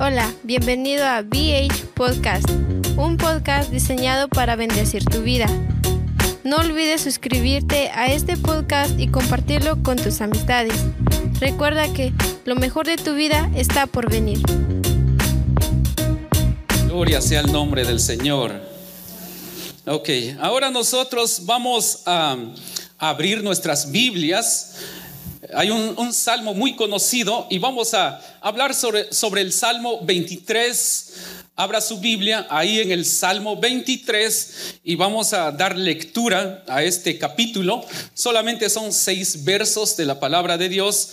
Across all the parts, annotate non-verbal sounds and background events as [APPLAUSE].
Hola, bienvenido a BH Podcast, un podcast diseñado para bendecir tu vida. No olvides suscribirte a este podcast y compartirlo con tus amistades. Recuerda que lo mejor de tu vida está por venir. Gloria sea el nombre del Señor. Ok, ahora nosotros vamos a abrir nuestras Biblias. Hay un, un salmo muy conocido y vamos a hablar sobre, sobre el Salmo 23. Abra su Biblia ahí en el Salmo 23 y vamos a dar lectura a este capítulo. Solamente son seis versos de la palabra de Dios.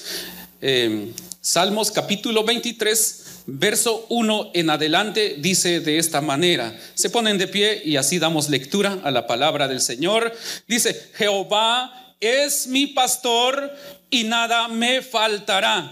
Eh, Salmos capítulo 23, verso 1 en adelante dice de esta manera. Se ponen de pie y así damos lectura a la palabra del Señor. Dice, Jehová es mi pastor y nada me faltará.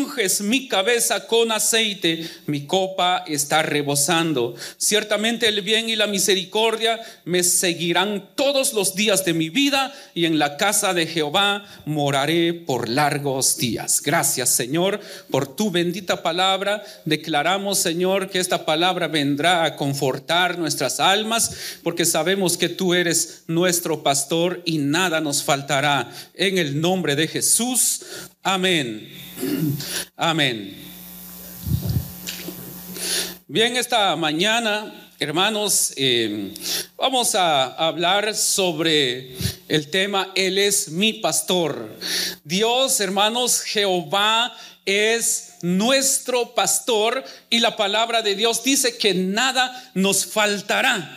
Unges mi cabeza con aceite, mi copa está rebosando. Ciertamente el bien y la misericordia me seguirán todos los días de mi vida, y en la casa de Jehová moraré por largos días. Gracias, Señor, por tu bendita palabra. Declaramos, Señor, que esta palabra vendrá a confortar nuestras almas, porque sabemos que tú eres nuestro pastor y nada nos faltará. En el nombre de Jesús. Amén. Amén. Bien, esta mañana, hermanos, eh, vamos a hablar sobre el tema Él es mi pastor. Dios, hermanos, Jehová es nuestro pastor y la palabra de Dios dice que nada nos faltará.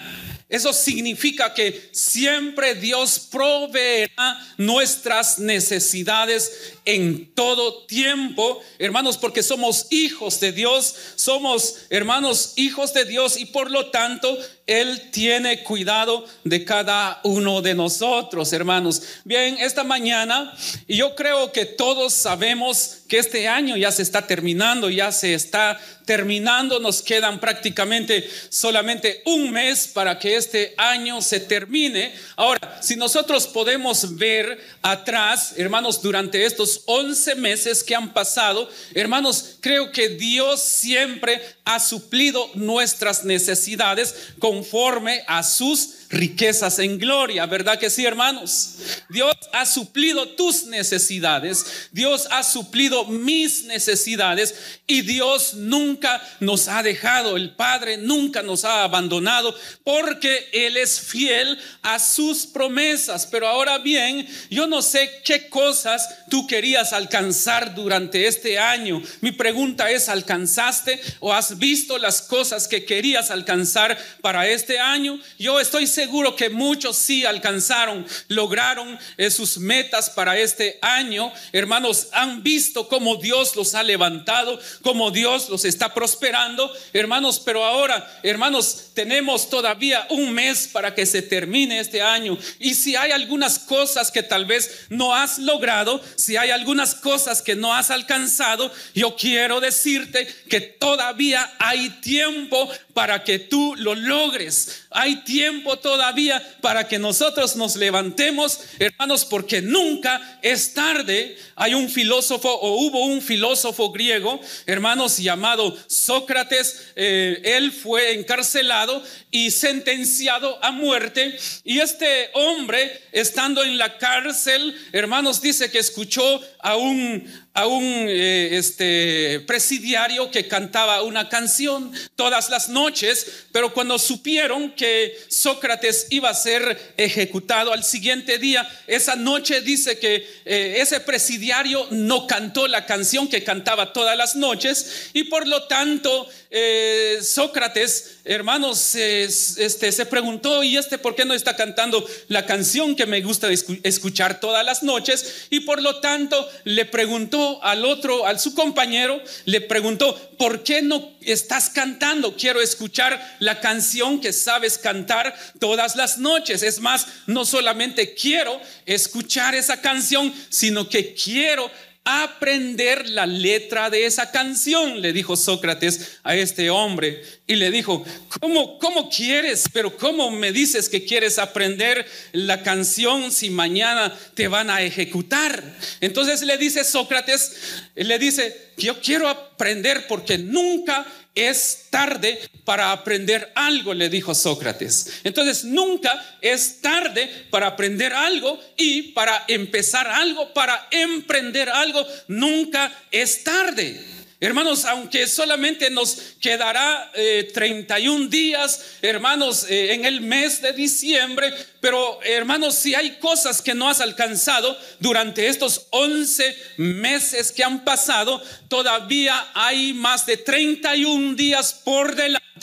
Eso significa que siempre Dios proveerá nuestras necesidades en todo tiempo, hermanos, porque somos hijos de Dios, somos hermanos hijos de Dios y por lo tanto Él tiene cuidado de cada uno de nosotros, hermanos. Bien, esta mañana, y yo creo que todos sabemos que este año ya se está terminando, ya se está terminando, nos quedan prácticamente solamente un mes para que este año se termine. Ahora, si nosotros podemos ver atrás, hermanos, durante estos 11 meses que han pasado, hermanos, creo que Dios siempre ha suplido nuestras necesidades conforme a sus riquezas en gloria, ¿verdad que sí, hermanos? Dios ha suplido tus necesidades, Dios ha suplido mis necesidades y Dios nunca nos ha dejado, el Padre nunca nos ha abandonado porque Él es fiel a sus promesas. Pero ahora bien, yo no sé qué cosas tú querías alcanzar durante este año. Mi pregunta es, ¿alcanzaste o has visto las cosas que querías alcanzar para este año? Yo estoy seguro seguro que muchos sí alcanzaron, lograron eh, sus metas para este año. Hermanos, han visto cómo Dios los ha levantado, cómo Dios los está prosperando. Hermanos, pero ahora, hermanos, tenemos todavía un mes para que se termine este año. Y si hay algunas cosas que tal vez no has logrado, si hay algunas cosas que no has alcanzado, yo quiero decirte que todavía hay tiempo para que tú lo logres. Hay tiempo todavía para que nosotros nos levantemos, hermanos, porque nunca es tarde. Hay un filósofo o hubo un filósofo griego, hermanos, llamado Sócrates. Eh, él fue encarcelado y sentenciado a muerte. Y este hombre, estando en la cárcel, hermanos, dice que escuchó a un, a un eh, este, presidiario que cantaba una canción todas las noches, pero cuando supieron que Sócrates iba a ser ejecutado al siguiente día, esa noche dice que eh, ese presidiario no cantó la canción que cantaba todas las noches y por lo tanto eh, Sócrates, hermanos, este, se preguntó, ¿y este por qué no está cantando la canción que me gusta escuchar todas las noches? Y por lo tanto le preguntó al otro, al su compañero, le preguntó, ¿por qué no estás cantando? Quiero escuchar la canción que sabes cantar todas las noches. Es más, no solamente quiero escuchar esa canción, sino que quiero aprender la letra de esa canción, le dijo Sócrates a este hombre. Y le dijo, ¿cómo, cómo quieres? Pero ¿cómo me dices que quieres aprender la canción si mañana te van a ejecutar? Entonces le dice Sócrates, le dice, yo quiero aprender porque nunca es tarde para aprender algo, le dijo Sócrates. Entonces, nunca es tarde para aprender algo y para empezar algo, para emprender algo, nunca es tarde. Hermanos, aunque solamente nos quedará 31 eh, días, hermanos, eh, en el mes de diciembre, pero hermanos, si hay cosas que no has alcanzado durante estos 11 meses que han pasado, todavía hay más de 31 días por delante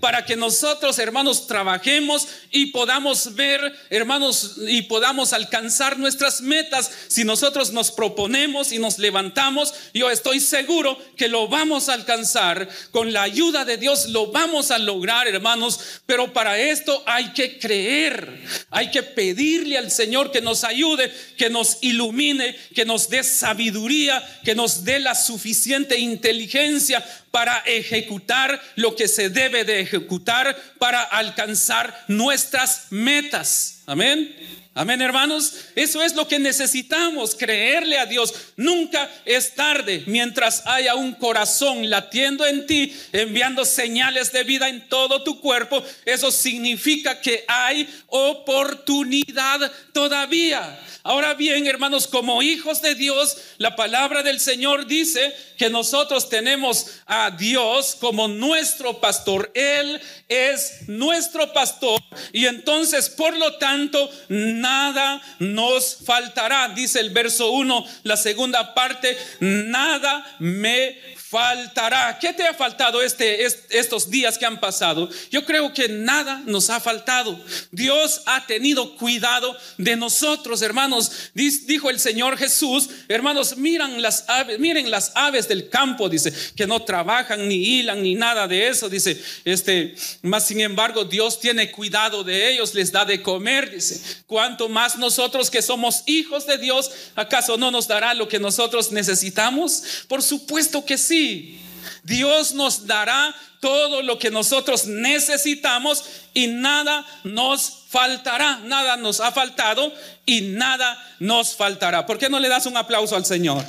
para que nosotros, hermanos, trabajemos y podamos ver, hermanos, y podamos alcanzar nuestras metas. Si nosotros nos proponemos y nos levantamos, yo estoy seguro que lo vamos a alcanzar. Con la ayuda de Dios lo vamos a lograr, hermanos. Pero para esto hay que creer, hay que pedirle al Señor que nos ayude, que nos ilumine, que nos dé sabiduría, que nos dé la suficiente inteligencia para ejecutar lo que se debe de ejecutar para alcanzar nuestras metas. Amén. Amén, hermanos. Eso es lo que necesitamos, creerle a Dios. Nunca es tarde mientras haya un corazón latiendo en ti, enviando señales de vida en todo tu cuerpo. Eso significa que hay oportunidad todavía. Ahora bien, hermanos, como hijos de Dios, la palabra del Señor dice que nosotros tenemos Dios como nuestro pastor. Él es nuestro pastor y entonces, por lo tanto, nada nos faltará. Dice el verso 1, la segunda parte, nada me faltará. ¿Qué te ha faltado este, estos días que han pasado? Yo creo que nada nos ha faltado. Dios ha tenido cuidado de nosotros, hermanos. Dijo el Señor Jesús, hermanos, miren las aves, miren las aves del campo, dice, que no trabajan ni hilan ni nada de eso, dice, este, más sin embargo, Dios tiene cuidado de ellos, les da de comer, dice. Cuanto más nosotros que somos hijos de Dios, ¿acaso no nos dará lo que nosotros necesitamos? Por supuesto que sí. Dios nos dará todo lo que nosotros necesitamos y nada nos faltará. Nada nos ha faltado y nada nos faltará. ¿Por qué no le das un aplauso al Señor?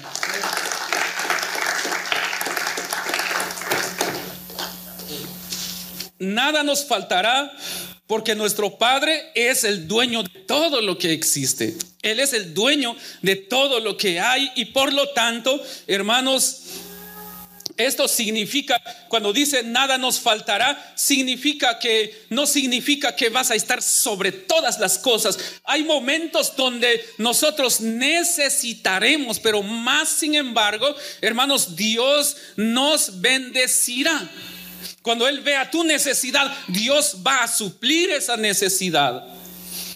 Nada nos faltará porque nuestro Padre es el dueño de todo lo que existe. Él es el dueño de todo lo que hay y por lo tanto, hermanos, esto significa, cuando dice nada nos faltará, significa que no significa que vas a estar sobre todas las cosas. Hay momentos donde nosotros necesitaremos, pero más sin embargo, hermanos, Dios nos bendecirá. Cuando Él vea tu necesidad, Dios va a suplir esa necesidad.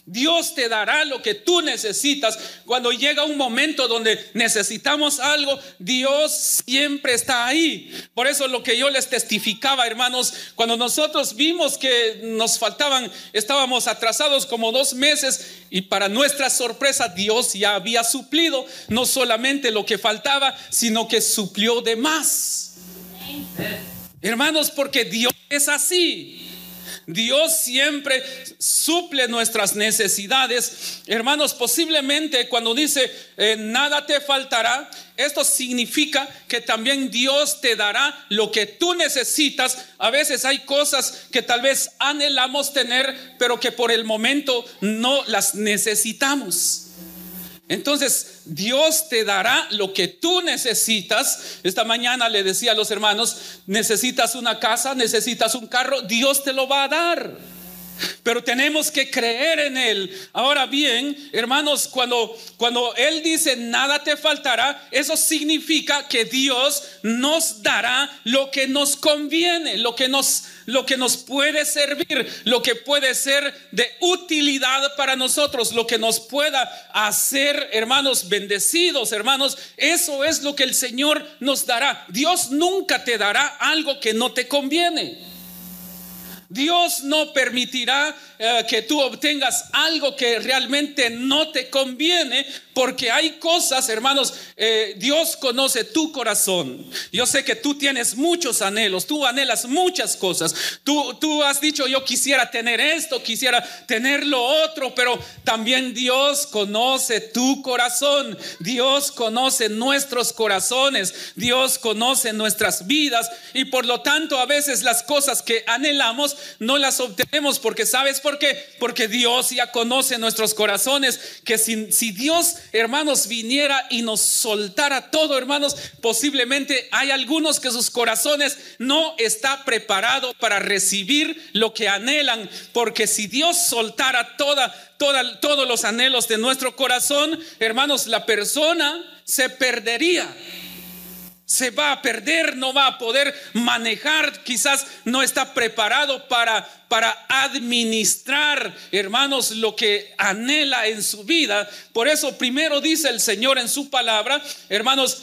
Dios te dará lo que tú necesitas. Cuando llega un momento donde necesitamos algo, Dios siempre está ahí. Por eso lo que yo les testificaba, hermanos, cuando nosotros vimos que nos faltaban, estábamos atrasados como dos meses y para nuestra sorpresa Dios ya había suplido no solamente lo que faltaba, sino que suplió de más. Hermanos, porque Dios es así. Dios siempre suple nuestras necesidades. Hermanos, posiblemente cuando dice eh, nada te faltará, esto significa que también Dios te dará lo que tú necesitas. A veces hay cosas que tal vez anhelamos tener, pero que por el momento no las necesitamos. Entonces, Dios te dará lo que tú necesitas. Esta mañana le decía a los hermanos, necesitas una casa, necesitas un carro, Dios te lo va a dar. Pero tenemos que creer en Él. Ahora bien, hermanos, cuando, cuando Él dice nada te faltará, eso significa que Dios nos dará lo que nos conviene, lo que nos, lo que nos puede servir, lo que puede ser de utilidad para nosotros, lo que nos pueda hacer, hermanos, bendecidos, hermanos. Eso es lo que el Señor nos dará. Dios nunca te dará algo que no te conviene. Dios no permitirá eh, que tú obtengas algo que realmente no te conviene, porque hay cosas, hermanos, eh, Dios conoce tu corazón. Yo sé que tú tienes muchos anhelos, tú anhelas muchas cosas. Tú, tú has dicho, yo quisiera tener esto, quisiera tener lo otro, pero también Dios conoce tu corazón. Dios conoce nuestros corazones. Dios conoce nuestras vidas. Y por lo tanto, a veces las cosas que anhelamos no las obtenemos porque, ¿sabes por qué? Porque Dios ya conoce nuestros corazones. Que si, si Dios hermanos, viniera y nos soltara todo, hermanos, posiblemente hay algunos que sus corazones no está preparado para recibir lo que anhelan, porque si Dios soltara toda, toda, todos los anhelos de nuestro corazón, hermanos, la persona se perdería se va a perder, no va a poder manejar, quizás no está preparado para, para administrar, hermanos, lo que anhela en su vida. Por eso primero dice el Señor en su palabra, hermanos,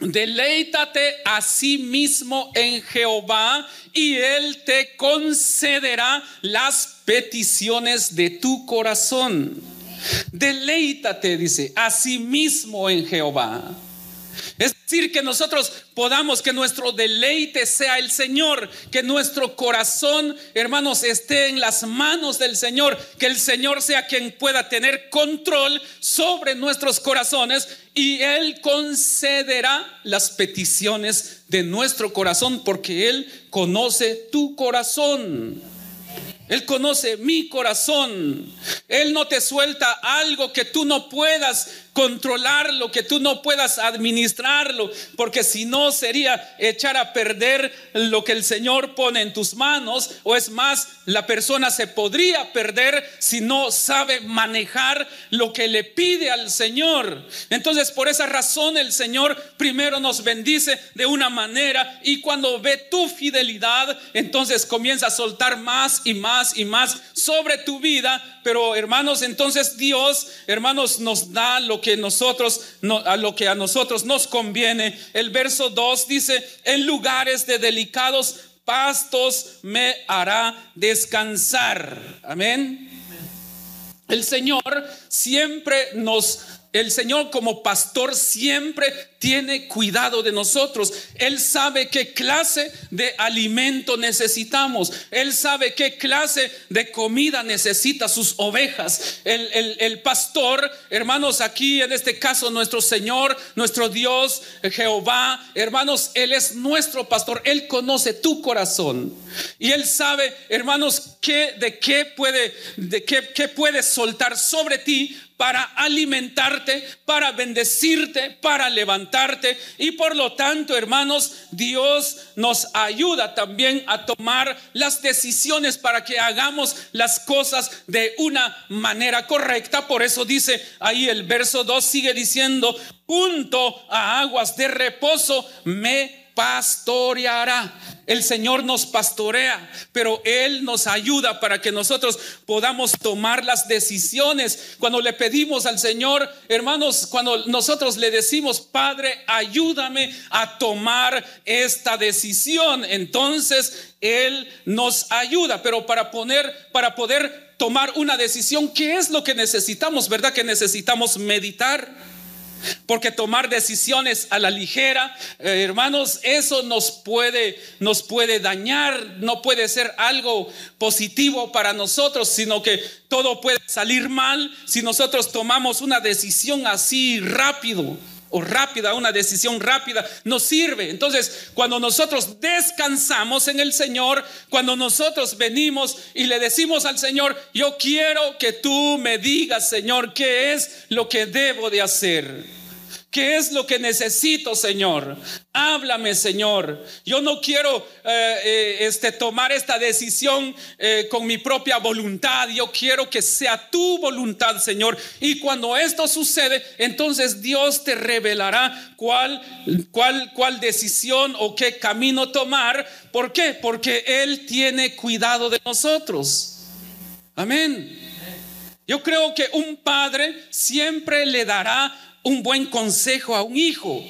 deleítate a sí mismo en Jehová y Él te concederá las peticiones de tu corazón. Deleítate, dice, a sí mismo en Jehová. Es decir, que nosotros podamos, que nuestro deleite sea el Señor, que nuestro corazón, hermanos, esté en las manos del Señor, que el Señor sea quien pueda tener control sobre nuestros corazones y Él concederá las peticiones de nuestro corazón porque Él conoce tu corazón. Él conoce mi corazón. Él no te suelta algo que tú no puedas controlar lo que tú no puedas administrarlo, porque si no sería echar a perder lo que el Señor pone en tus manos, o es más, la persona se podría perder si no sabe manejar lo que le pide al Señor. Entonces, por esa razón el Señor primero nos bendice de una manera y cuando ve tu fidelidad, entonces comienza a soltar más y más y más sobre tu vida. Pero hermanos, entonces Dios, hermanos, nos da lo que nosotros, a lo que a nosotros nos conviene. El verso 2 dice, en lugares de delicados pastos me hará descansar. Amén. El Señor siempre nos el Señor como pastor siempre tiene cuidado de nosotros. Él sabe qué clase de alimento necesitamos. Él sabe qué clase de comida necesita sus ovejas. El, pastor, hermanos, aquí en este caso nuestro Señor, nuestro Dios, Jehová, hermanos, Él es nuestro pastor. Él conoce tu corazón. Y Él sabe, hermanos, qué, de qué puede, de qué, qué puede soltar sobre ti para alimentarte, para bendecirte, para levantarte. Y por lo tanto, hermanos, Dios nos ayuda también a tomar las decisiones para que hagamos las cosas de una manera correcta. Por eso dice ahí el verso 2, sigue diciendo, junto a aguas de reposo me pastoreará. El Señor nos pastorea, pero Él nos ayuda para que nosotros podamos tomar las decisiones. Cuando le pedimos al Señor, hermanos, cuando nosotros le decimos, Padre, ayúdame a tomar esta decisión, entonces Él nos ayuda. Pero para poner, para poder tomar una decisión, ¿qué es lo que necesitamos? ¿Verdad que necesitamos meditar? Porque tomar decisiones a la ligera, eh, hermanos, eso nos puede, nos puede dañar, no puede ser algo positivo para nosotros, sino que todo puede salir mal si nosotros tomamos una decisión así rápido o rápida, una decisión rápida, nos sirve. Entonces, cuando nosotros descansamos en el Señor, cuando nosotros venimos y le decimos al Señor, yo quiero que tú me digas, Señor, qué es lo que debo de hacer. ¿Qué es lo que necesito, Señor? Háblame, Señor. Yo no quiero eh, eh, este, tomar esta decisión eh, con mi propia voluntad. Yo quiero que sea tu voluntad, Señor. Y cuando esto sucede, entonces Dios te revelará cuál, cuál, cuál decisión o qué camino tomar. ¿Por qué? Porque Él tiene cuidado de nosotros. Amén. Yo creo que un padre siempre le dará un buen consejo a un hijo.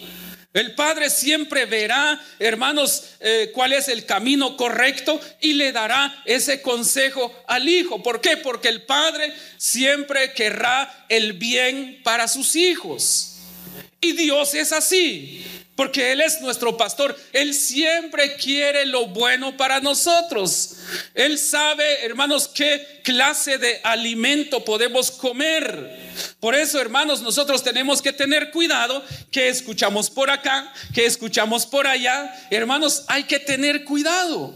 El padre siempre verá, hermanos, eh, cuál es el camino correcto y le dará ese consejo al hijo. ¿Por qué? Porque el padre siempre querrá el bien para sus hijos. Y Dios es así porque Él es nuestro pastor. Él siempre quiere lo bueno para nosotros. Él sabe, hermanos, qué clase de alimento podemos comer. Por eso, hermanos, nosotros tenemos que tener cuidado que escuchamos por acá, que escuchamos por allá. Hermanos, hay que tener cuidado.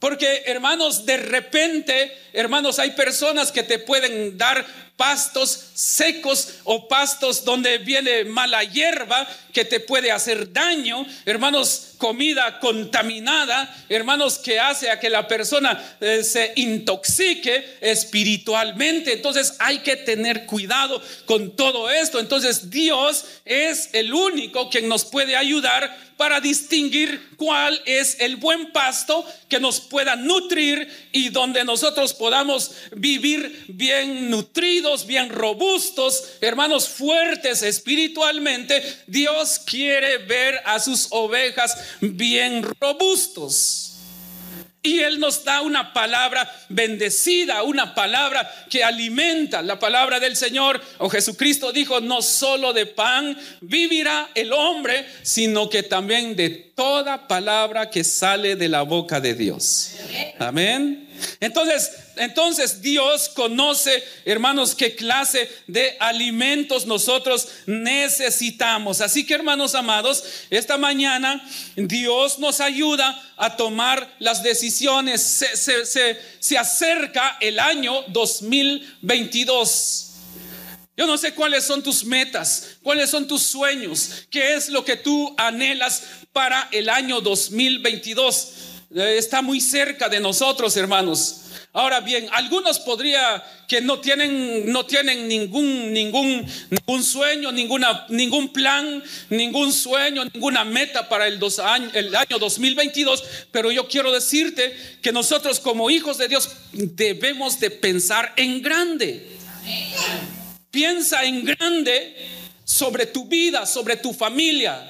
Porque, hermanos, de repente, hermanos, hay personas que te pueden dar pastos secos o pastos donde viene mala hierba que te puede hacer daño, hermanos, comida contaminada, hermanos, que hace a que la persona eh, se intoxique espiritualmente. Entonces hay que tener cuidado con todo esto. Entonces Dios es el único quien nos puede ayudar para distinguir cuál es el buen pasto que nos pueda nutrir y donde nosotros podamos vivir bien nutridos, bien robustos, hermanos fuertes espiritualmente. Dios quiere ver a sus ovejas bien robustos. Y Él nos da una palabra bendecida, una palabra que alimenta. La palabra del Señor, o Jesucristo dijo, no solo de pan vivirá el hombre, sino que también de toda palabra que sale de la boca de Dios. Amén. Entonces, entonces Dios conoce, hermanos, qué clase de alimentos nosotros necesitamos. Así que, hermanos amados, esta mañana Dios nos ayuda a tomar las decisiones. Se, acerca el año 2022. Yo no sé cuáles son tus metas, cuáles son tus sueños, qué es lo que tú anhelas para el año 2022. Eh, Está muy cerca de nosotros, hermanos. Ahora bien, algunos podría que no tienen, no tienen ningún, ningún, ningún sueño, ninguna, ningún plan, ningún sueño, ninguna meta para el, dos año, el año 2022. Pero yo quiero decirte que nosotros como hijos de Dios debemos de pensar en grande. Piensa en grande sobre tu vida, sobre tu familia,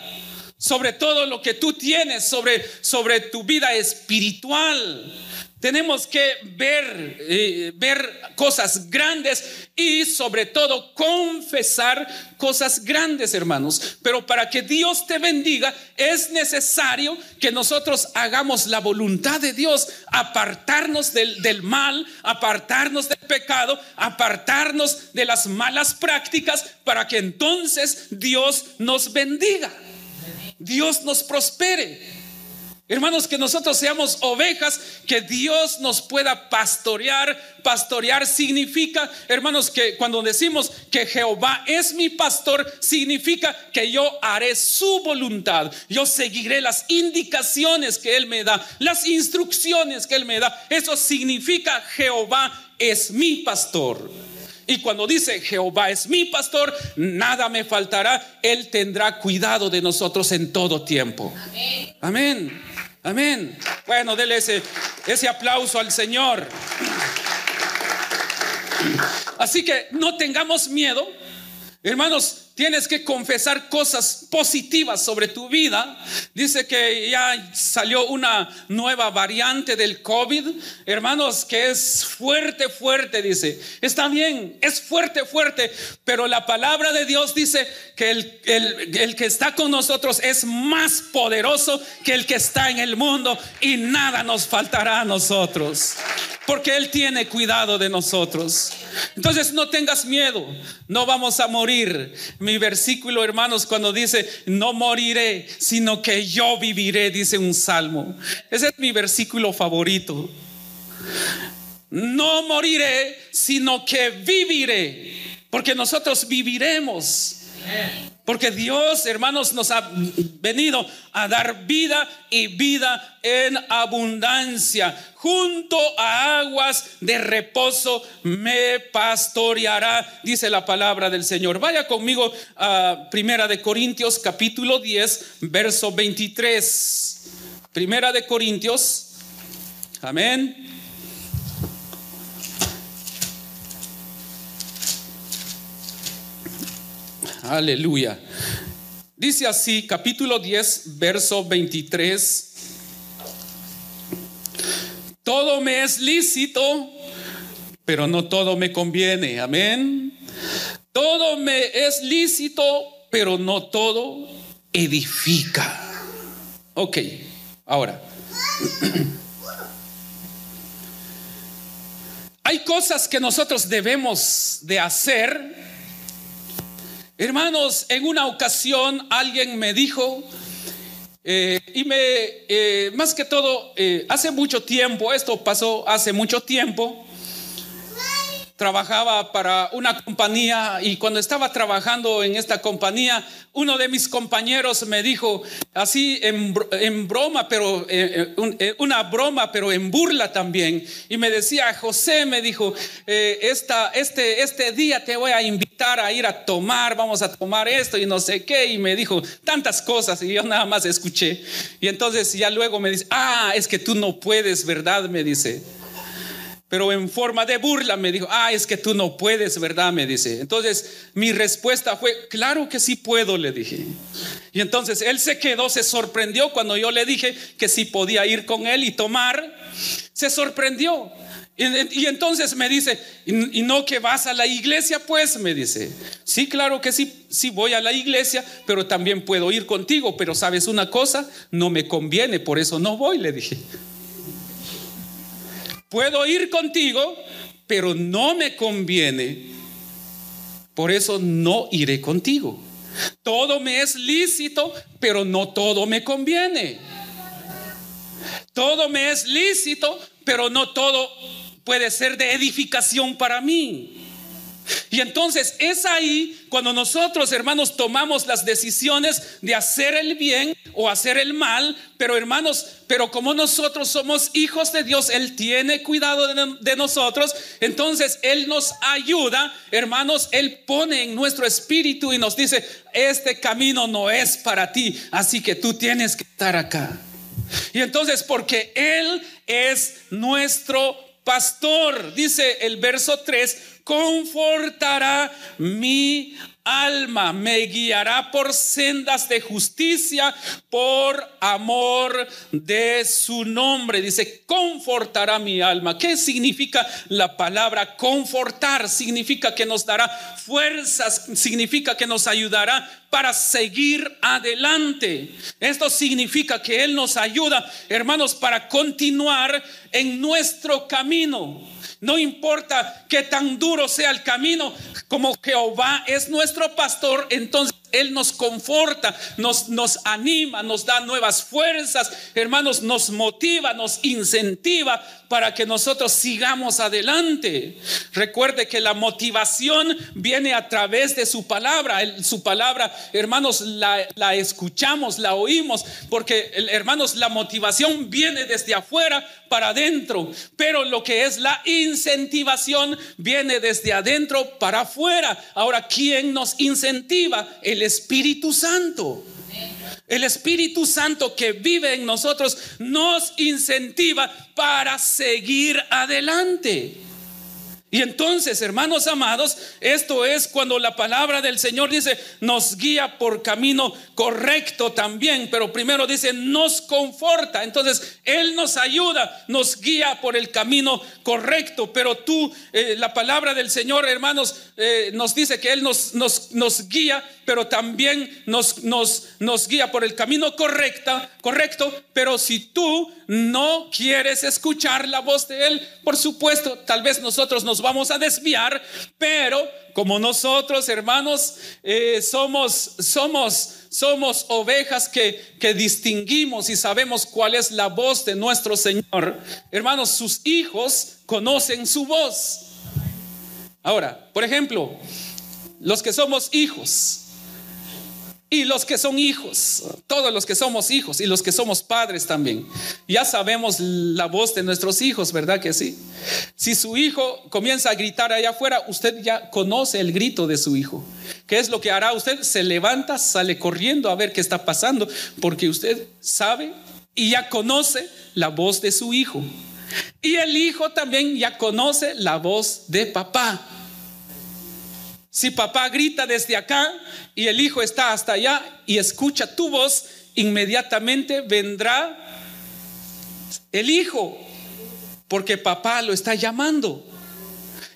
sobre todo lo que tú tienes, sobre, sobre tu vida espiritual. Tenemos que ver, eh, ver cosas grandes y sobre todo confesar cosas grandes, hermanos. Pero para que Dios te bendiga es necesario que nosotros hagamos la voluntad de Dios, apartarnos del, del mal, apartarnos del pecado, apartarnos de las malas prácticas para que entonces Dios nos bendiga. Dios nos prospere. Hermanos, que nosotros seamos ovejas, que Dios nos pueda pastorear. Pastorear significa, hermanos, que cuando decimos que Jehová es mi pastor, significa que yo haré su voluntad. Yo seguiré las indicaciones que Él me da, las instrucciones que Él me da. Eso significa Jehová es mi pastor. Y cuando dice Jehová es mi pastor, nada me faltará. Él tendrá cuidado de nosotros en todo tiempo. Amén. Amén. Amén. Bueno, dele ese, ese aplauso al Señor. Así que no tengamos miedo. Hermanos, tienes que confesar cosas positivas sobre tu vida. Dice que ya salió una nueva variante del COVID. Hermanos, que es fuerte, fuerte, dice. Está bien, es fuerte, fuerte. Pero la palabra de Dios dice que el, el, el que está con nosotros es más poderoso que el que está en el mundo y nada nos faltará a nosotros. Porque Él tiene cuidado de nosotros. Entonces no tengas miedo, no vamos a morir. Mi versículo, hermanos, cuando dice, no moriré, sino que yo viviré, dice un salmo. Ese es mi versículo favorito. No moriré, sino que viviré, porque nosotros viviremos. Porque Dios, hermanos, nos ha venido a dar vida y vida en abundancia. Junto a aguas de reposo me pastoreará, dice la palabra del Señor. Vaya conmigo a Primera de Corintios capítulo 10, verso 23. Primera de Corintios. Amén. Aleluya. Dice así, capítulo 10, verso 23. Todo me es lícito, pero no todo me conviene. Amén. Todo me es lícito, pero no todo edifica. Ok, ahora. [CLEARS THROAT] Hay cosas que nosotros debemos de hacer Hermanos, en una ocasión alguien me dijo, eh, y me, eh, más que todo, eh, hace mucho tiempo, esto pasó hace mucho tiempo, trabajaba para una compañía y cuando estaba trabajando en esta compañía, uno de mis compañeros me dijo, así en, en broma, pero eh, un, eh, una broma, pero en burla también, y me decía, José me dijo, eh, esta, este, este día te voy a invitar a ir a tomar, vamos a tomar esto y no sé qué, y me dijo tantas cosas y yo nada más escuché. Y entonces ya luego me dice, ah, es que tú no puedes, ¿verdad? Me dice. Pero en forma de burla me dijo, ah, es que tú no puedes, ¿verdad? Me dice. Entonces mi respuesta fue, claro que sí puedo, le dije. Y entonces él se quedó, se sorprendió cuando yo le dije que sí podía ir con él y tomar. Se sorprendió. Y, y entonces me dice, ¿y, ¿y no que vas a la iglesia? Pues me dice, sí, claro que sí, sí voy a la iglesia, pero también puedo ir contigo. Pero sabes una cosa, no me conviene, por eso no voy, le dije. Puedo ir contigo, pero no me conviene. Por eso no iré contigo. Todo me es lícito, pero no todo me conviene. Todo me es lícito, pero no todo puede ser de edificación para mí. Y entonces es ahí cuando nosotros, hermanos, tomamos las decisiones de hacer el bien o hacer el mal. Pero hermanos, pero como nosotros somos hijos de Dios, Él tiene cuidado de, nosotros. Entonces Él nos ayuda, hermanos, Él pone en nuestro espíritu y nos dice, este camino no es para ti, así que tú tienes que estar acá. Y entonces, porque Él es nuestro pastor, dice el verso 3, confortará mi alma, me guiará por sendas de justicia, por amor de su nombre. Dice, confortará mi alma. ¿Qué significa la palabra confortar? Significa que nos dará fuerzas, significa que nos ayudará para seguir adelante. Esto significa que Él nos ayuda, hermanos, para continuar en nuestro camino. No importa que tan duro sea el camino, como Jehová es nuestro pastor, entonces Él nos conforta, nos, nos anima, nos da nuevas fuerzas, hermanos, nos motiva, nos incentiva para que nosotros sigamos adelante. Recuerde que la motivación viene a través de su palabra. Su palabra, hermanos, la, la escuchamos, la oímos, porque, hermanos, la motivación viene desde afuera para adentro, pero lo que es la incentivación viene desde adentro para afuera. Ahora, ¿quién nos incentiva? El Espíritu Santo. El Espíritu Santo que vive en nosotros nos incentiva para seguir adelante. Y entonces, hermanos amados, esto es cuando la palabra del Señor dice, nos guía por camino correcto también, pero primero dice, nos conforta. Entonces, Él nos ayuda, nos guía por el camino correcto, pero tú, eh, la palabra del Señor, hermanos, eh, nos dice que Él nos, nos, nos guía, pero también nos, nos, nos guía por el camino correcta, correcto, pero si tú no quieres escuchar la voz de Él, por supuesto, tal vez nosotros nos vamos a desviar, pero como nosotros, hermanos, eh, somos, somos, somos ovejas que, que distinguimos y sabemos cuál es la voz de nuestro Señor. Hermanos, sus hijos conocen su voz. Ahora, por ejemplo, los que somos hijos, y los que son hijos, todos los que somos hijos y los que somos padres también. Ya sabemos la voz de nuestros hijos, ¿verdad que sí? Si su hijo comienza a gritar allá afuera, usted ya conoce el grito de su hijo. ¿Qué es lo que hará usted? Se levanta, sale corriendo a ver qué está pasando, porque usted sabe y ya conoce la voz de su hijo. Y el hijo también ya conoce la voz de papá. Si papá grita desde acá y el hijo está hasta allá y escucha tu voz, inmediatamente vendrá el hijo, porque papá lo está llamando.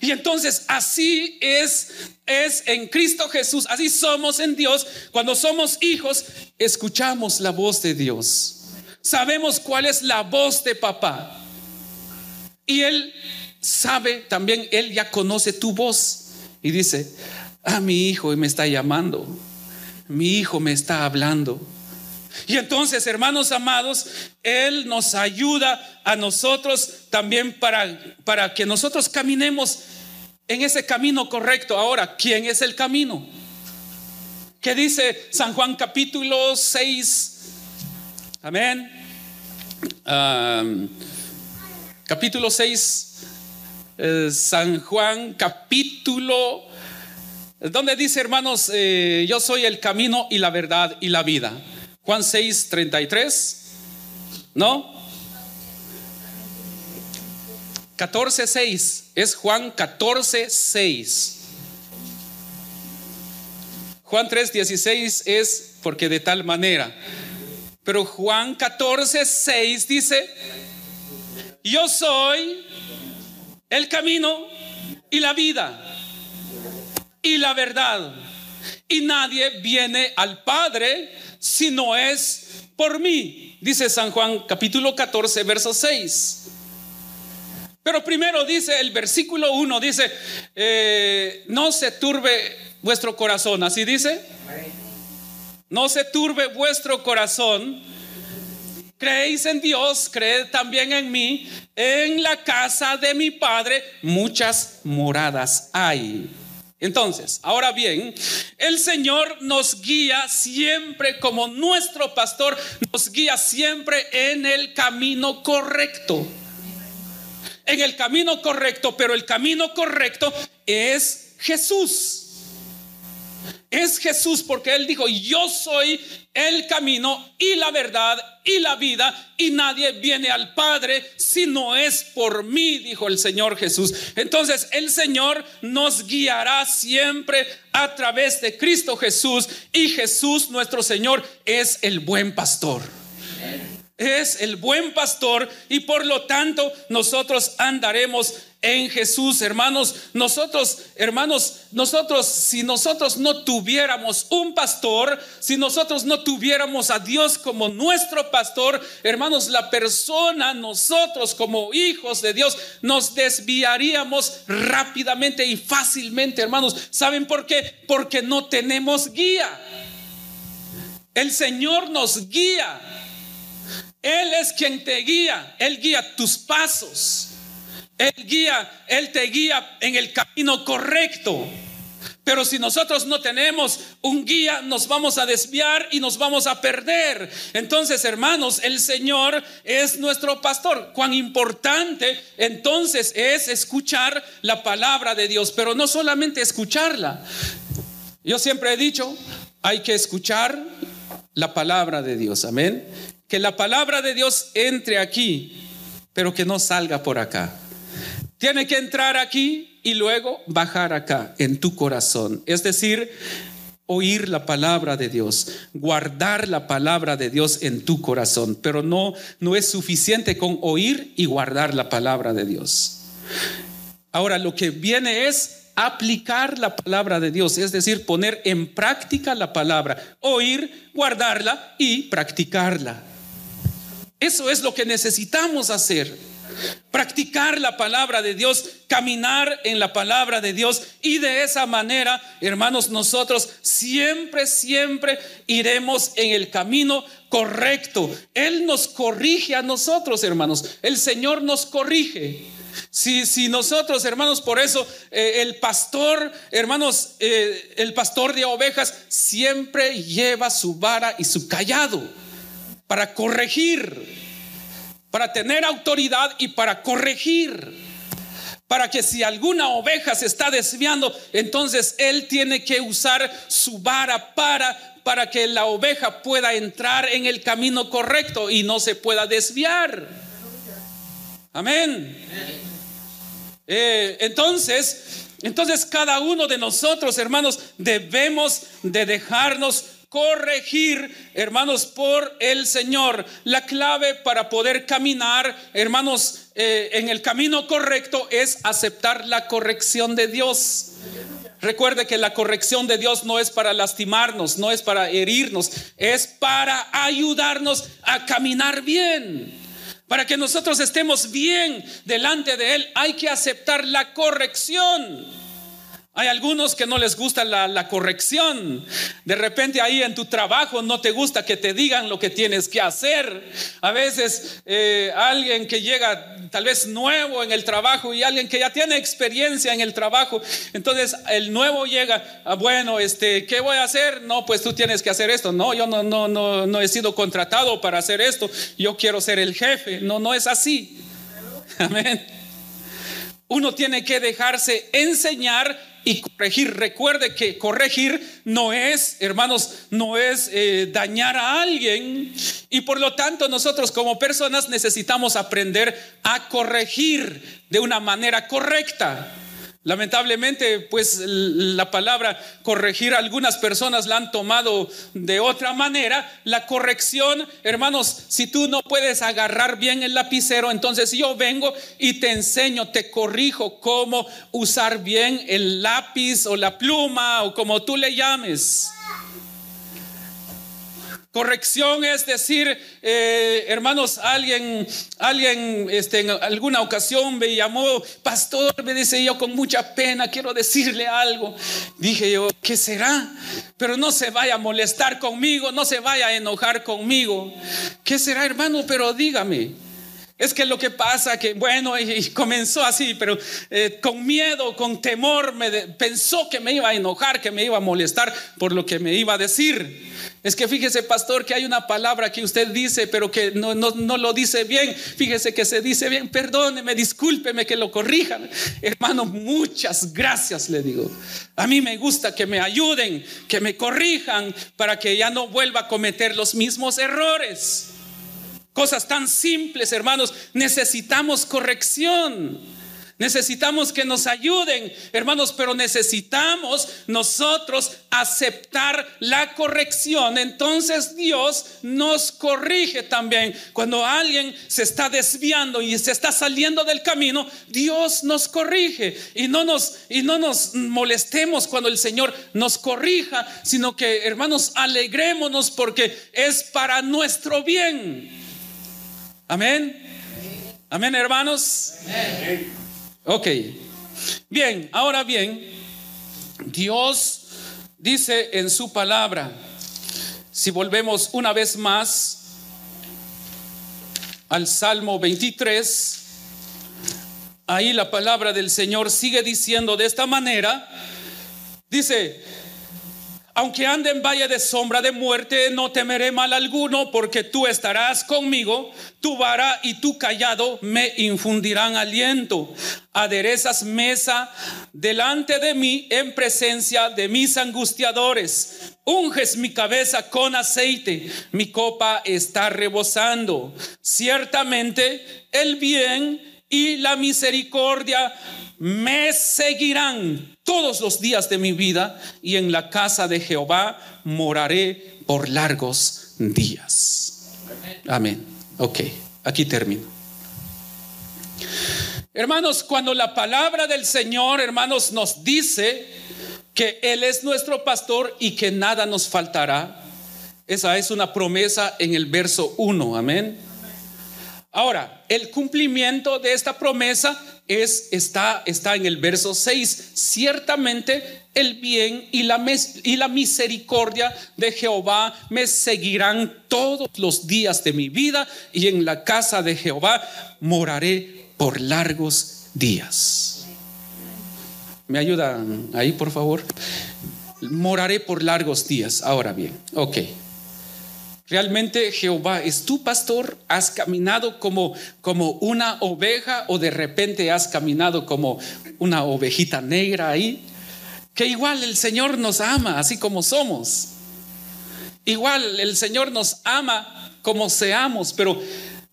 Y entonces así es es en Cristo Jesús, así somos en Dios. Cuando somos hijos, escuchamos la voz de Dios. Sabemos cuál es la voz de papá. Y él sabe también, él ya conoce tu voz y dice, ah, mi hijo me está llamando, mi hijo me está hablando. Y entonces, hermanos amados, Él nos ayuda a nosotros también para, para que nosotros caminemos en ese camino correcto. Ahora, ¿quién es el camino? ¿Qué dice San Juan capítulo 6? Amén. capítulo 6 eh, San Juan capítulo, donde dice hermanos, eh, yo soy el camino y la verdad y la vida. Juan 6, 33, ¿no? 14, 6, es Juan 14, 6. Juan 3, 16 es porque de tal manera. Pero Juan 14, 6 dice, yo soy el camino y la vida y la verdad. Y nadie viene al Padre si no es por mí, dice San Juan capítulo 14, verso 6. Pero primero dice el versículo 1, dice, eh, no se turbe vuestro corazón, así dice. No se turbe vuestro corazón creéis en Dios, creed también en mí. En la casa de mi Padre muchas moradas hay. Entonces, ahora bien, el Señor nos guía siempre como nuestro pastor, nos guía siempre en el camino correcto. En el camino correcto, pero el camino correcto es Jesús. Es Jesús porque Él dijo, yo soy el camino y la verdad y la vida y nadie viene al Padre si no es por mí, dijo el Señor Jesús. Entonces el Señor nos guiará siempre a través de Cristo Jesús y Jesús nuestro Señor es el buen pastor es el buen pastor y por lo tanto nosotros andaremos en Jesús, hermanos. Nosotros, hermanos, nosotros, si nosotros no tuviéramos un pastor, si nosotros no tuviéramos a Dios como nuestro pastor, hermanos, la persona, nosotros como hijos de Dios, nos desviaríamos rápidamente y fácilmente, hermanos. ¿Saben por qué? Porque no tenemos guía. El Señor nos guía. Él es quien te guía, Él guía tus pasos, Él guía, Él te guía en el camino correcto. Pero si nosotros no tenemos un guía, nos vamos a desviar y nos vamos a perder. Entonces, hermanos, el Señor es nuestro pastor. Cuán importante entonces es escuchar la palabra de Dios, pero no solamente escucharla. Yo siempre he dicho, hay que escuchar la palabra de Dios. Amén que la palabra de Dios entre aquí, pero que no salga por acá. Tiene que entrar aquí y luego bajar acá, en tu corazón. Es decir, oír la palabra de Dios, guardar la palabra de Dios en tu corazón, pero no no es suficiente con oír y guardar la palabra de Dios. Ahora lo que viene es aplicar la palabra de Dios, es decir, poner en práctica la palabra, oír, guardarla y practicarla. Eso es lo que necesitamos hacer. Practicar la palabra de Dios, caminar en la palabra de Dios y de esa manera, hermanos, nosotros siempre, siempre iremos en el camino correcto. Él nos corrige a nosotros, hermanos. El Señor nos corrige. Si, si nosotros, hermanos, por eso eh, el pastor, hermanos, eh, el pastor de ovejas siempre lleva su vara y su callado para corregir, para tener autoridad y para corregir. Para que si alguna oveja se está desviando, entonces él tiene que usar su vara para para que la oveja pueda entrar en el camino correcto y no se pueda desviar. Amén. Eh, entonces, entonces cada uno de nosotros, hermanos, debemos de dejarnos corregir, hermanos, por el Señor. La clave para poder caminar, hermanos, eh, en el camino correcto es aceptar la corrección de Dios. Recuerde que la corrección de Dios no es para lastimarnos, no es para herirnos, es para ayudarnos a caminar bien. Para que nosotros estemos bien delante de Él, hay que aceptar la corrección. Hay algunos que no les gusta la, corrección. De repente ahí en tu trabajo no te gusta que te digan lo que tienes que hacer. A veces eh, alguien que llega tal vez nuevo en el trabajo y alguien que ya tiene experiencia en el trabajo. Entonces el nuevo llega, ah, bueno, este, ¿qué voy a hacer? No, pues tú tienes que hacer esto. No, yo no, no, no, no he sido contratado para hacer esto. Yo quiero ser el jefe. No, no es así. [LAUGHS] Amén. Uno tiene que dejarse enseñar y corregir. Recuerde que corregir no es, hermanos, no es eh, dañar a alguien. Y por lo tanto nosotros como personas necesitamos aprender a corregir de una manera correcta. Lamentablemente, pues la palabra corregir algunas personas la han tomado de otra manera. La corrección, hermanos, si tú no puedes agarrar bien el lapicero, entonces yo vengo y te enseño, te corrijo cómo usar bien el lápiz o la pluma o como tú le llames. Corrección es decir, eh, hermanos, alguien, alguien este, en alguna ocasión me llamó, pastor, me dice yo con mucha pena, quiero decirle algo. Dije yo, ¿qué será? Pero no se vaya a molestar conmigo, no se vaya a enojar conmigo. ¿Qué será, hermano? Pero dígame. Es que lo que pasa que, bueno, y, comenzó así, pero eh, con miedo, con temor, me pensó que me iba a enojar, que me iba a molestar por lo que me iba a decir. Es que fíjese, pastor, que hay una palabra que usted dice, pero que no, no, lo dice bien. Fíjese que se dice bien, perdóneme, discúlpeme que lo corrijan. Hermano, muchas gracias, le digo. A mí me gusta que me ayuden, que me corrijan para que ya no vuelva a cometer los mismos errores. Cosas tan simples, hermanos. Necesitamos corrección. Necesitamos que nos ayuden, hermanos, pero necesitamos nosotros aceptar la corrección. Entonces Dios nos corrige también. Cuando alguien se está desviando y se está saliendo del camino, Dios nos corrige. Y no nos, y no nos molestemos cuando el Señor nos corrija, sino que, hermanos, alegrémonos porque es para nuestro bien. Amén. Amén, hermanos. Ok. Bien, ahora bien, Dios dice en su palabra, si volvemos una vez más al Salmo 23, ahí la palabra del Señor sigue diciendo de esta manera, dice, aunque ande en valle de sombra de muerte, no temeré mal alguno, porque tú estarás conmigo, tu vara y tu callado me infundirán aliento. Aderezas mesa delante de mí en presencia de mis angustiadores. Unges mi cabeza con aceite, mi copa está rebosando. Ciertamente el bien y la misericordia me seguirán todos los días de mi vida y en la casa de Jehová moraré por largos días. Amén. Ok, aquí termino. Hermanos, cuando la palabra del Señor, hermanos, nos dice que Él es nuestro pastor y que nada nos faltará, esa es una promesa en el verso 1, amén. Ahora, el cumplimiento de esta promesa es, está, está en el verso 6. Ciertamente el bien y la, y la misericordia de Jehová me seguirán todos los días de mi vida y en la casa de Jehová moraré por largos días. ¿Me ayudan ahí, por favor? Moraré por largos días. Ahora bien, ok. ¿Realmente Jehová es tu pastor? ¿Has caminado como, como una oveja o de repente has caminado como una ovejita negra ahí? Que igual el Señor nos ama así como somos. Igual el Señor nos ama como seamos, pero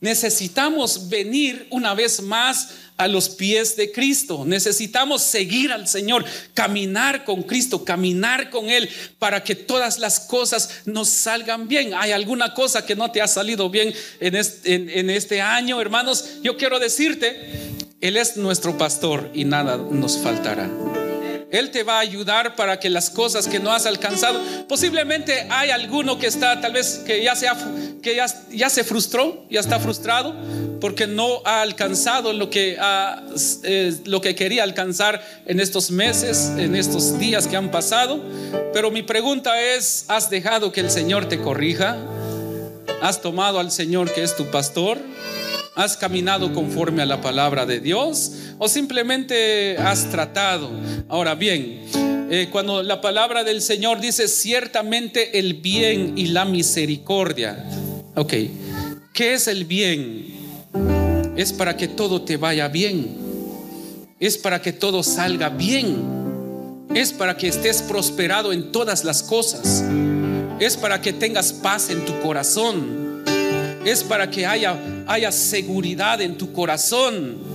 necesitamos venir una vez más a los pies de Cristo. Necesitamos seguir al Señor, caminar con Cristo, caminar con Él para que todas las cosas nos salgan bien. ¿Hay alguna cosa que no te ha salido bien en este, en este año, hermanos? Yo quiero decirte, Él es nuestro pastor y nada nos faltará. Él te va a ayudar para que las cosas que no has alcanzado, posiblemente hay alguno que está, tal vez que ya se, ya, se frustró, ya está frustrado porque no ha alcanzado lo que, eh, lo que quería alcanzar en estos meses, en estos días que han pasado. Pero mi pregunta es, ¿has dejado que el Señor te corrija? ¿Has tomado al Señor que es tu pastor? ¿Has caminado conforme a la palabra de Dios? ¿O simplemente has tratado? Ahora bien, eh, cuando la palabra del Señor dice ciertamente el bien y la misericordia. Ok, ¿qué es el bien? Es para que todo te vaya bien. Es para que todo salga bien. Es para que estés prosperado en todas las cosas. Es para que tengas paz en tu corazón es para que haya, haya seguridad en tu corazón.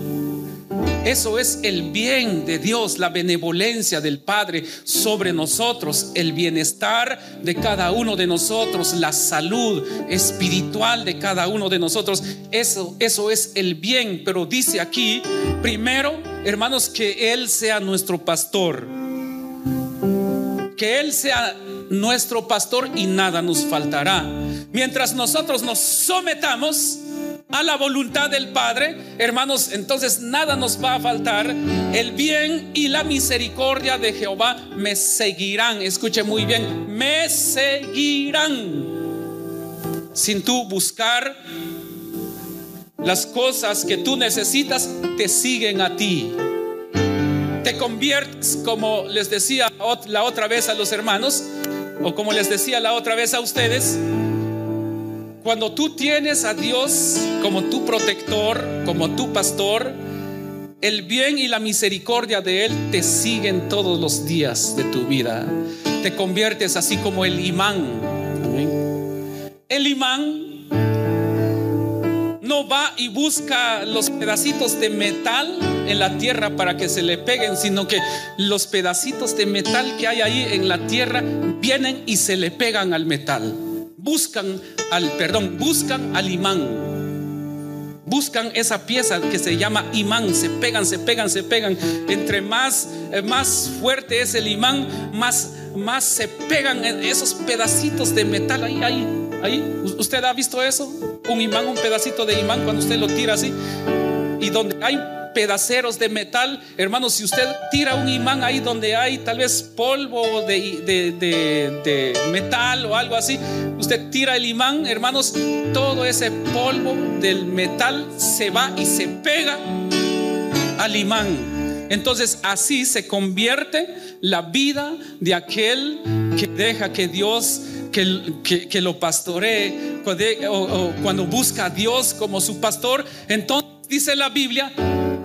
Eso es el bien de Dios, la benevolencia del Padre sobre nosotros, el bienestar de cada uno de nosotros, la salud espiritual de cada uno de nosotros. Eso, eso es el bien. Pero dice aquí, primero, hermanos, que Él sea nuestro pastor. Que Él sea nuestro pastor y nada nos faltará. Mientras nosotros nos sometamos a la voluntad del Padre, hermanos, entonces nada nos va a faltar. El bien y la misericordia de Jehová me seguirán. Escuche muy bien, me seguirán. Sin tú buscar las cosas que tú necesitas te siguen a ti. Te conviertes, como les decía la otra vez a los hermanos, o como les decía la otra vez a ustedes, cuando tú tienes a Dios como tu protector, como tu pastor, el bien y la misericordia de Él te siguen todos los días de tu vida. Te conviertes así como el imán. El imán no va y busca los pedacitos de metal en la tierra para que se le peguen, sino que los pedacitos de metal que hay ahí en la tierra vienen y se le pegan al metal buscan al, perdón, buscan al imán. Buscan esa pieza que se llama imán, se pegan, se pegan, se pegan. Entre más, eh, más fuerte es el imán, más, más se pegan esos pedacitos de metal ahí, ahí, ahí. ¿Usted ha visto eso? Un imán, un pedacito de imán cuando usted lo tira así. Y donde hay pedaceros de metal. Hermanos, si usted tira un imán ahí donde hay tal vez polvo de, metal o algo así, usted tira el imán, hermanos, todo ese polvo del metal se va y se pega al imán. Entonces así se convierte la vida de aquel que deja que Dios que, que, lo pastoree, o cuando busca a Dios como su pastor, entonces dice la Biblia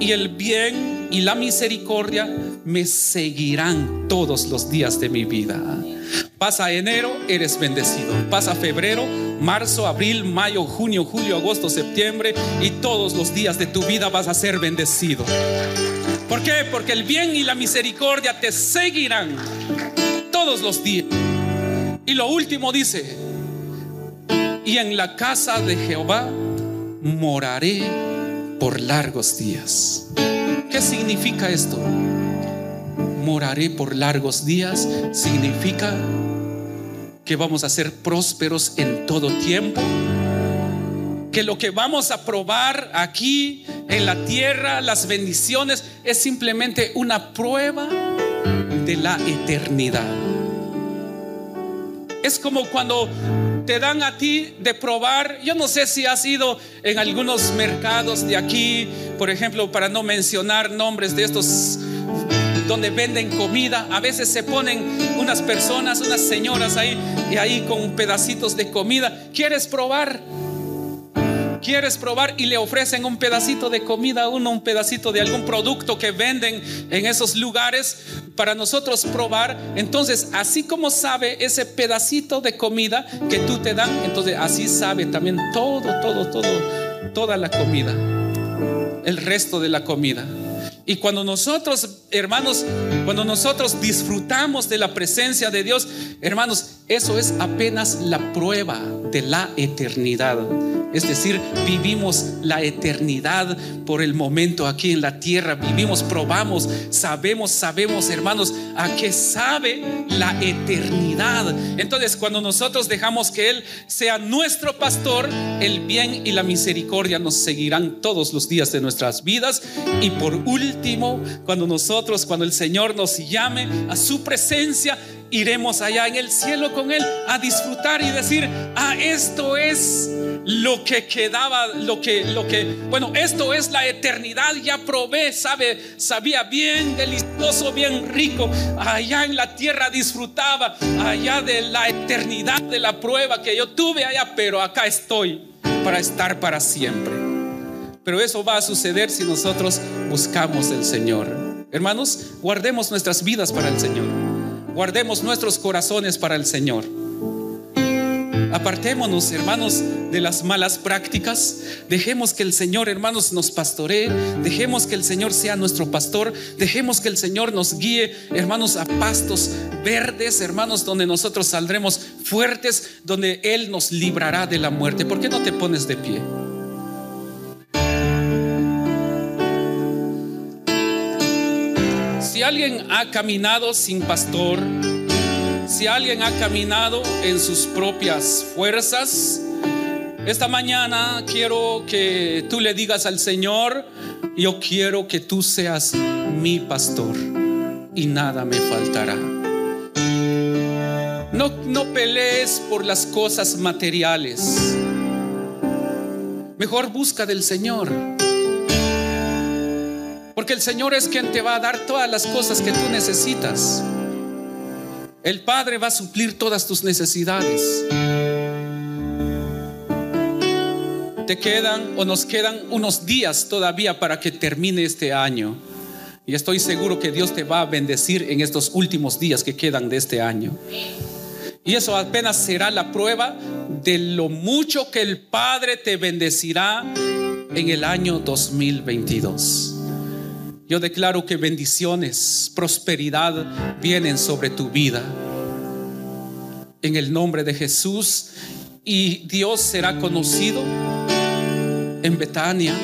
y el bien y la misericordia me seguirán todos los días de mi vida. Pasa enero, eres bendecido. Pasa febrero, marzo, abril, mayo, junio, julio, agosto, septiembre y todos los días de tu vida vas a ser bendecido. ¿Por qué? Porque el bien y la misericordia te seguirán todos los días. Y lo último dice, y en la casa de Jehová moraré por largos días. ¿Qué significa esto? Moraré por largos días significa que vamos a ser prósperos en todo tiempo, que lo que vamos a probar aquí en la tierra, las bendiciones, es simplemente una prueba de la eternidad. Es como cuando te dan a ti de probar. Yo no sé si has ido en algunos mercados de aquí, por ejemplo, para no mencionar nombres de estos donde venden comida. A veces se ponen unas personas, unas señoras ahí y ahí con pedacitos de comida. ¿Quieres probar? Quieres probar y le ofrecen un pedacito de comida a uno, un pedacito de algún producto que venden en esos lugares para nosotros probar. Entonces, así como sabe ese pedacito de comida que tú te dan, entonces así sabe también todo, todo, todo, toda la comida, el resto de la comida. Y cuando nosotros, hermanos, cuando nosotros disfrutamos de la presencia de Dios, hermanos, eso es apenas la prueba de la eternidad. Es decir, vivimos la eternidad por el momento aquí en la tierra. Vivimos, probamos, sabemos, sabemos, hermanos, a qué sabe la eternidad. Entonces, cuando nosotros dejamos que Él sea nuestro pastor, el bien y la misericordia nos seguirán todos los días de nuestras vidas. Y por último, cuando nosotros, cuando el Señor nos llame a su presencia, iremos allá en el cielo con Él a disfrutar y decir, ah, esto es lo que quedaba, lo que, lo que, bueno, esto es la eternidad, ya probé, sabe, sabía bien delicioso, bien rico, allá en la tierra disfrutaba, allá de la eternidad de la prueba que yo tuve allá, pero acá estoy para estar para siempre. Pero eso va a suceder si nosotros buscamos el Señor. Hermanos, guardemos nuestras vidas para el Señor. Guardemos nuestros corazones para el Señor. Apartémonos, hermanos, de las malas prácticas. Dejemos que el Señor, hermanos, nos pastoree. Dejemos que el Señor sea nuestro pastor. Dejemos que el Señor nos guíe, hermanos, a pastos verdes, hermanos, donde nosotros saldremos fuertes, donde Él nos librará de la muerte. ¿Por qué no te pones de pie? Si alguien ha caminado sin pastor, si alguien ha caminado en sus propias fuerzas, esta mañana quiero que tú le digas al Señor, yo quiero que tú seas mi pastor y nada me faltará. No, no pelees por las cosas materiales. Mejor busca del Señor. Porque el Señor es quien te va a dar todas las cosas que tú necesitas. El Padre va a suplir todas tus necesidades. Te quedan o nos quedan unos días todavía para que termine este año. Y estoy seguro que Dios te va a bendecir en estos últimos días que quedan de este año. Y eso apenas será la prueba de lo mucho que el Padre te bendecirá en el año 2022. Yo declaro que bendiciones, prosperidad vienen sobre tu vida. En el nombre de Jesús. Y Dios será conocido en Betania.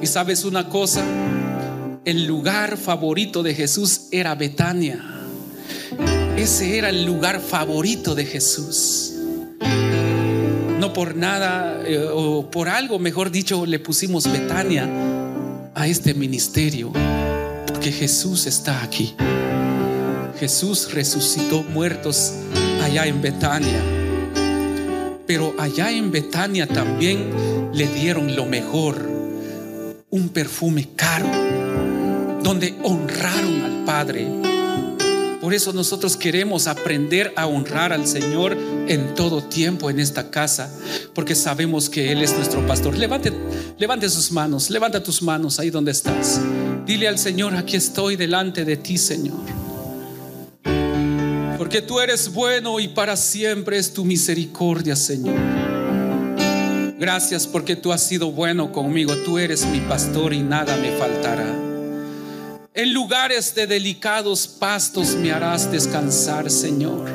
Y sabes una cosa, el lugar favorito de Jesús era Betania. Ese era el lugar favorito de Jesús. No por nada, eh, o por algo, mejor dicho, le pusimos Betania a este ministerio, porque Jesús está aquí. Jesús resucitó muertos allá en Betania. Pero allá en Betania también le dieron lo mejor, un perfume caro, donde honraron al Padre. Por eso nosotros queremos aprender a honrar al Señor en todo tiempo en esta casa, porque sabemos que Él es nuestro pastor. Levante, levante sus manos, levanta tus manos ahí donde estás. Dile al Señor, aquí estoy delante de ti, Señor. Porque tú eres bueno y para siempre es tu misericordia, Señor. Gracias porque tú has sido bueno conmigo. Tú eres mi pastor y nada me faltará. En lugares de delicados pastos me harás descansar, Señor.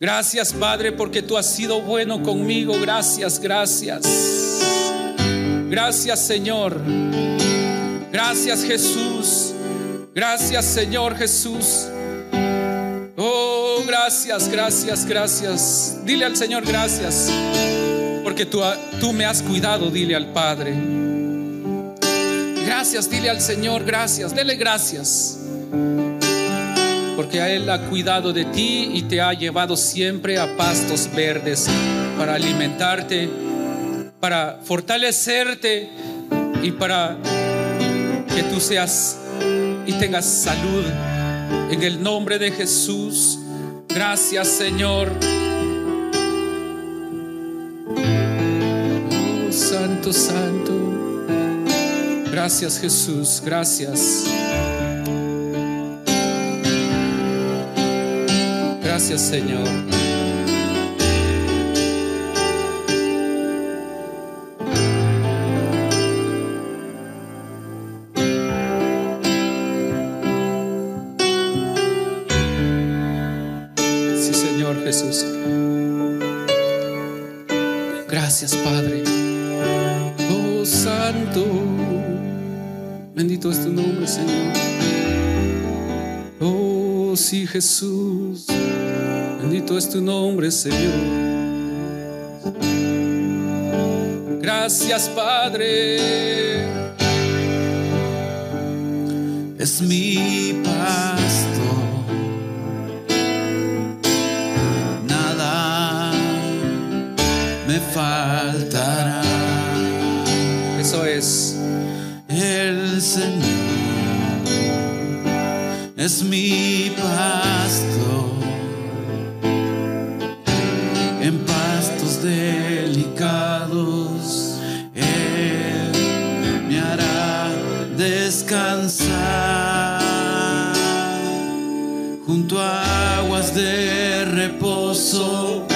Gracias, Padre, porque tú has sido bueno conmigo. Gracias, gracias. Gracias, Señor. Gracias, Jesús. Gracias, Señor Jesús. Oh, gracias, gracias, gracias. Dile al Señor gracias. Porque tú, tú me has cuidado, dile al Padre. Gracias, dile al Señor, gracias, dele gracias. Porque a Él ha cuidado de ti y te ha llevado siempre a pastos verdes para alimentarte, para fortalecerte y para que tú seas y tengas salud. En el nombre de Jesús, gracias Señor. Santo. Gracias Jesús, gracias. Gracias Señor. Jesús. Bendito es tu nombre, Señor. Gracias, Padre. es mi pasto. Nada me faltará. Eso es. El Señor es mi pasto. Descansar junto a aguas de reposo.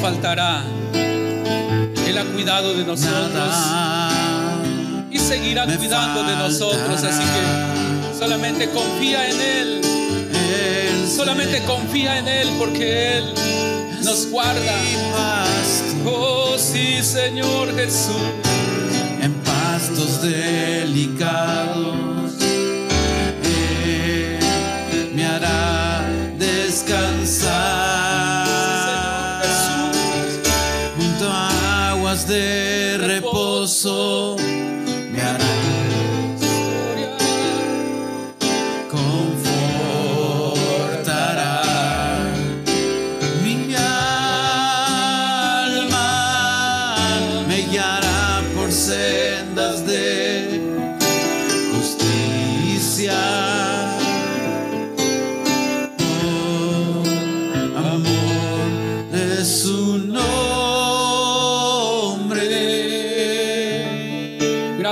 Faltará. Él ha cuidado de nosotros nada y seguirá cuidando de nosotros. Así que solamente confía en Él. el Solamente confía en Él porque Él nos guarda. Oh, sí, Señor Jesús. en pastos delicados. Reposo.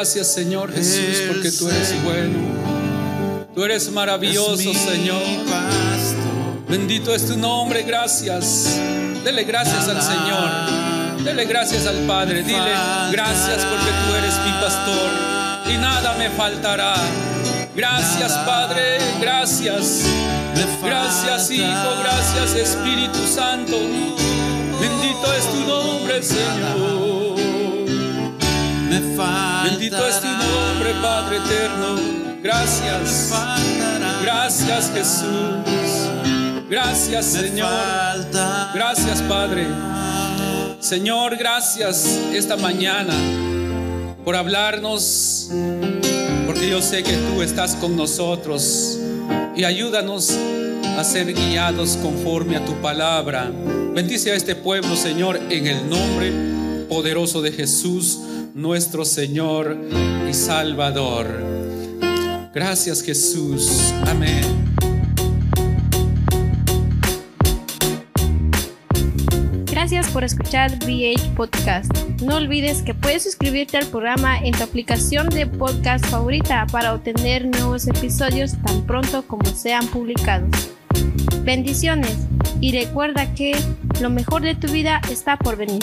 Gracias, Señor Jesús, porque tú eres bueno. Tú eres maravilloso, Señor. Bendito es tu nombre, gracias. Dele gracias al Señor. Dele gracias al Padre. Dile gracias porque tú eres mi pastor y nada me faltará. Gracias, Padre. Gracias. Gracias, Hijo. Gracias, Espíritu Santo. Bendito es tu nombre, Señor. Me faltará. Bendito es tu nombre, Padre eterno. Gracias. Gracias, Jesús. Gracias, Señor. Gracias, Padre. Señor, gracias esta mañana por hablarnos, porque yo sé que tú estás con nosotros y ayúdanos a ser guiados conforme a tu palabra. Bendice a este pueblo, Señor, en el nombre poderoso de Jesús, nuestro Señor y Salvador. Gracias, Jesús. Amén. Gracias por escuchar VH Podcast. No olvides que puedes suscribirte al programa en tu aplicación de podcast favorita para obtener nuevos episodios tan pronto como sean publicados. Bendiciones y recuerda que lo mejor de tu vida está por venir.